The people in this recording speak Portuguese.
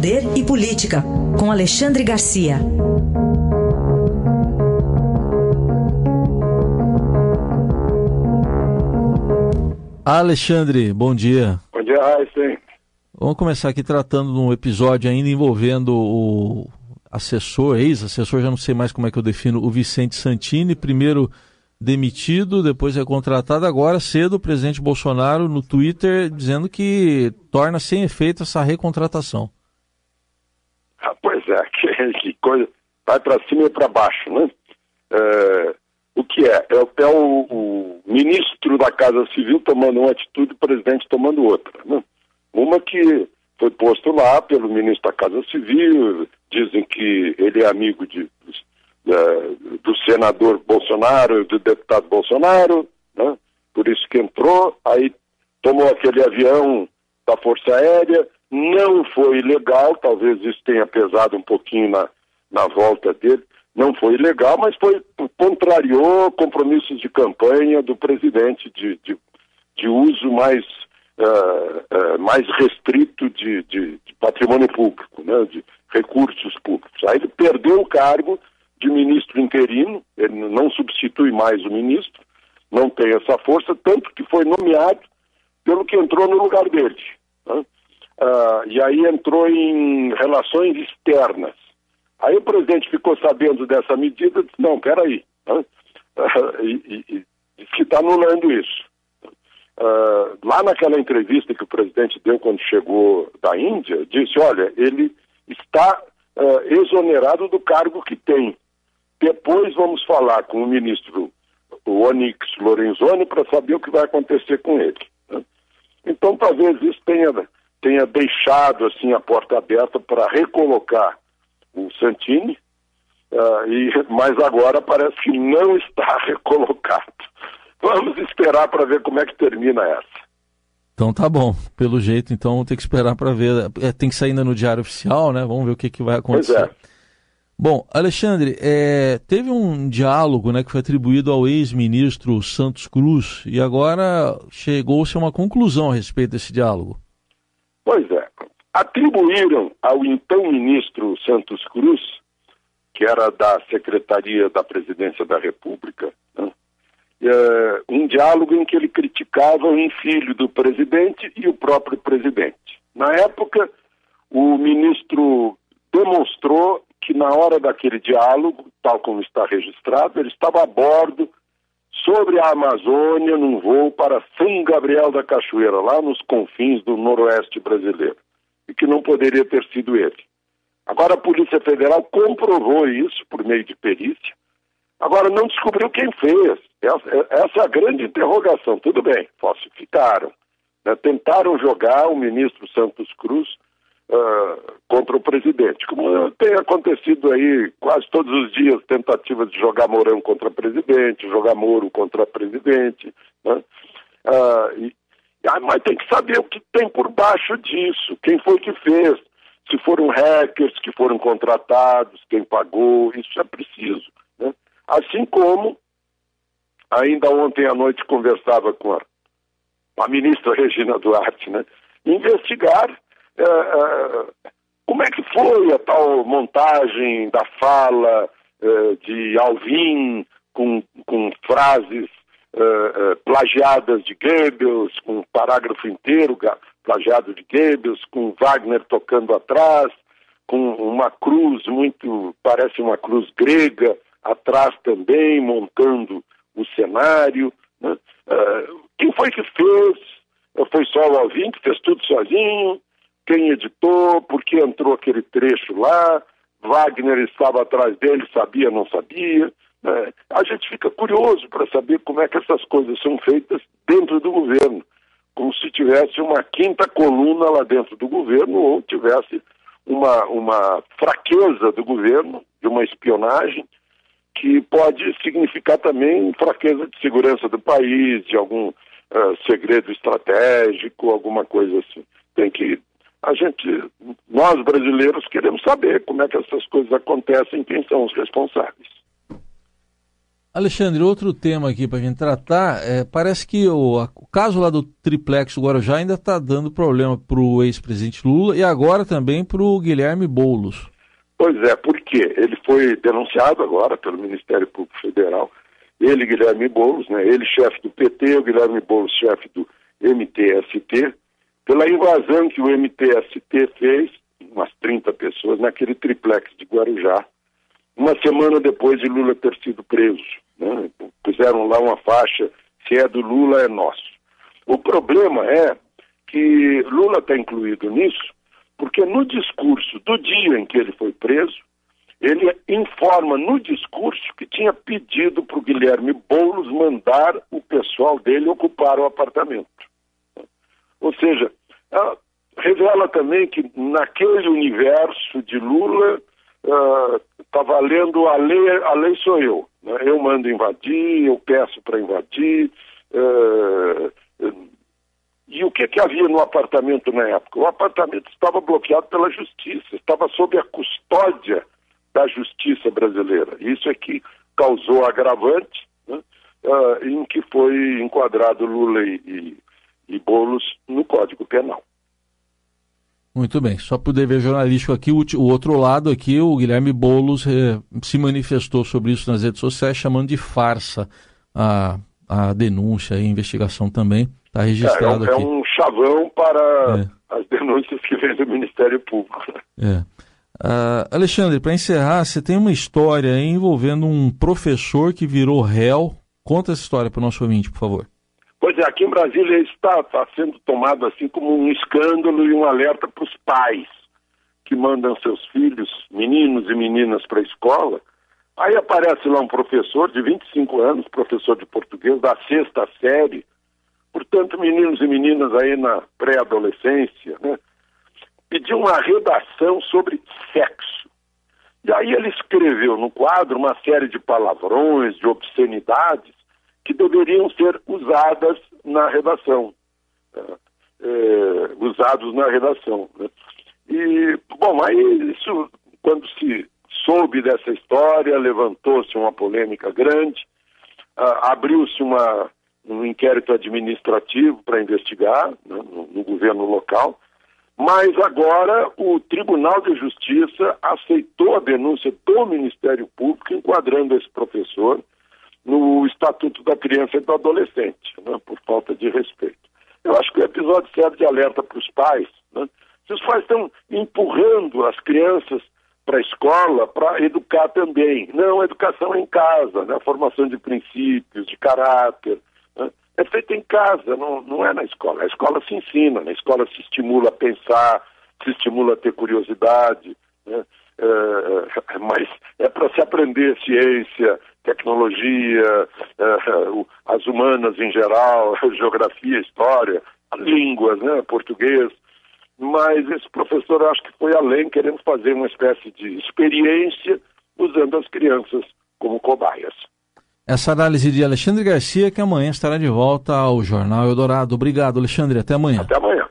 Poder e Política, com Alexandre Garcia. Alexandre, bom dia. Bom dia, Raíssen. Vamos começar aqui tratando de um episódio ainda envolvendo o assessor, ex-assessor, já não sei mais como é que eu defino, o Vicente Santini, primeiro demitido, depois é contratado, agora cedo o presidente Bolsonaro no Twitter dizendo que torna sem efeito essa recontratação. Ah, pois é, que, que coisa, vai para cima e para baixo, né? É, o que é? É, é o, o, ministro da Casa Civil tomando uma atitude o presidente tomando outra. Né? Uma que foi posto lá pelo ministro da Casa Civil, dizem que ele é amigo de, de, do senador Bolsonaro, do deputado Bolsonaro, né? por isso que entrou, aí tomou aquele avião da Força Aérea, não foi legal, talvez isso tenha pesado um pouquinho na, na volta dele, não foi legal, mas foi contrariou compromissos de campanha do presidente de, de, de uso mais uh, uh, mais restrito de, de, de, patrimônio público, né, de recursos públicos. Aí ele perdeu o cargo de ministro interino, ele não substitui mais o ministro, não tem essa força, tanto que foi nomeado pelo que entrou no lugar dele. Né? Uh, e aí entrou em relações externas. Aí o presidente ficou sabendo dessa medida e disse, não, peraí, né? e, e, e disse que está anulando isso. Uh, lá naquela entrevista que o presidente deu quando chegou da Índia, disse: olha, ele está uh, exonerado do cargo que tem. Depois vamos falar com o ministro o Onyx Lorenzoni para saber o que vai acontecer com ele. Né? Então, talvez isso tenha, tenha deixado assim a porta aberta para recolocar o Santini, uh, e, mas agora parece que não está recolocado. Vamos esperar para ver como é que termina essa. Então tá bom, pelo jeito, então tem que esperar para ver. É, tem que sair ainda no Diário Oficial, né? Vamos ver o que, que vai acontecer. Pois é. Bom, Alexandre, é, teve um diálogo né, que foi atribuído ao ex-ministro Santos Cruz e agora chegou-se a uma conclusão a respeito desse diálogo. Pois é. Atribuíram ao então ministro Santos Cruz, que era da Secretaria da Presidência da República, né, é, um diálogo em que ele criticava um filho do presidente e o próprio presidente. Na época, o ministro demonstrou que na hora daquele diálogo, tal como está registrado, ele estava a bordo sobre a Amazônia num voo para São Gabriel da Cachoeira, lá nos confins do noroeste brasileiro, e que não poderia ter sido ele. Agora a Polícia Federal comprovou isso por meio de perícia, agora não descobriu quem fez. Essa, essa é a grande interrogação. Tudo bem, falsificaram. Né? Tentaram jogar o ministro Santos Cruz uh, contra o presidente. Como tem acontecido aí quase todos os dias, tentativas de jogar Mourão contra presidente, jogar Moro contra presidente. Né? Uh, e, ah, mas tem que saber o que tem por baixo disso, quem foi que fez, se foram hackers que foram contratados, quem pagou, isso é preciso. Né? Assim como Ainda ontem à noite conversava com a, a ministra Regina Duarte, né? Investigar como é que foi a tal montagem da fala é, de Alvim com, com frases plagiadas de Goebbels, com um parágrafo inteiro plagiado de Goebbels, com Wagner tocando atrás, com uma cruz muito, parece uma cruz grega, atrás também, montando o cenário. Né? Quem foi que fez? Foi só o Alvin que fez tudo sozinho? Quem editou? Por que entrou aquele trecho lá? Wagner estava atrás dele, sabia, não sabia? Né? A gente fica curioso para saber como é que essas coisas são feitas dentro do governo, como se tivesse uma quinta coluna lá dentro do governo ou tivesse uma, uma fraqueza do governo, de uma espionagem, que pode significar também fraqueza de segurança do país, de algum uh, segredo estratégico, alguma coisa assim. Tem que a gente, nós brasileiros queremos saber como é que essas coisas acontecem, quem são os responsáveis. Alexandre, outro tema aqui para a gente tratar, é, parece que o, o, caso lá do triplex do Guarujá ainda está dando problema para o ex-presidente Lula e agora também para o Guilherme Boulos. Pois é, porque ele foi denunciado agora pelo Ministério Público Federal, ele, Guilherme Boulos, né, ele chefe do PT, o Guilherme Boulos chefe do MTST, pela invasão que o MTST fez, umas 30 pessoas, naquele triplex de Guarujá, uma semana depois de Lula ter sido preso. Né? Puseram lá uma faixa, se é do Lula, é nosso. O problema é que Lula está incluído nisso, porque no discurso do dia em que ele foi preso, ele informa no discurso que tinha pedido para o Guilherme Boulos mandar o pessoal dele ocupar o apartamento. Ou seja, revela também que naquele universo de Lula está uh, valendo a lei, a lei sou eu. Né? Eu mando invadir, eu peço para invadir. Uh, e o que, que havia no apartamento na época? O apartamento estava bloqueado pela justiça, estava sob a custódia da justiça brasileira. Isso é que causou agravante né? uh, em que foi enquadrado Lula e, e, e Boulos no Código Penal. Muito bem. Só para o dever jornalístico aqui, o, o, outro lado aqui, o Guilherme Boulos eh, se manifestou sobre isso nas redes sociais, chamando de farsa a, a denúncia e a investigação também. Está registrado é, é, aqui. É um chavão para é. as denúncias que vem do Ministério Público. É. Uh, Alexandre, para encerrar, você tem uma história envolvendo um professor que virou réu. Conta essa história para o nosso ouvinte, por favor. Pois é, aqui em Brasília está, está sendo tomado assim como um escândalo e um alerta para os pais que mandam seus filhos, meninos e meninas, para a escola. Aí aparece lá um professor de 25 anos, professor de português, da sexta série. Portanto, meninos e meninas aí na pré-adolescência, né? Pediu uma redação sobre sexo. E aí ele escreveu no quadro uma série de palavrões, de obscenidades, que deveriam ser usadas na redação, é, é, usados na redação. Né? E, bom, aí isso, quando se soube dessa história, levantou-se uma polêmica grande, abriu-se um inquérito administrativo para investigar né, no, no governo local, mas agora o Tribunal de Justiça aceitou a denúncia do Ministério Público enquadrando esse professor no Estatuto da Criança e do Adolescente, né, por falta de respeito. Eu acho que o episódio serve de alerta para os pais. Né? Se os pais estão empurrando as crianças para a escola para educar também. Não, a educação é em casa, né? a formação de princípios, de caráter. Né? É feita em casa, não, não é na escola. A escola se ensina, na escola se estimula a pensar, se estimula a ter curiosidade. Né? É, mas é para se aprender ciência, tecnologia, uh, as humanas em geral, geografia, história, línguas, né, português. Mas esse professor acho que foi além, querendo fazer uma espécie de experiência usando as crianças como cobaias. Essa análise de Alexandre Garcia, que amanhã estará de volta ao Jornal Eldorado. Obrigado, Alexandre. Até amanhã. Até amanhã.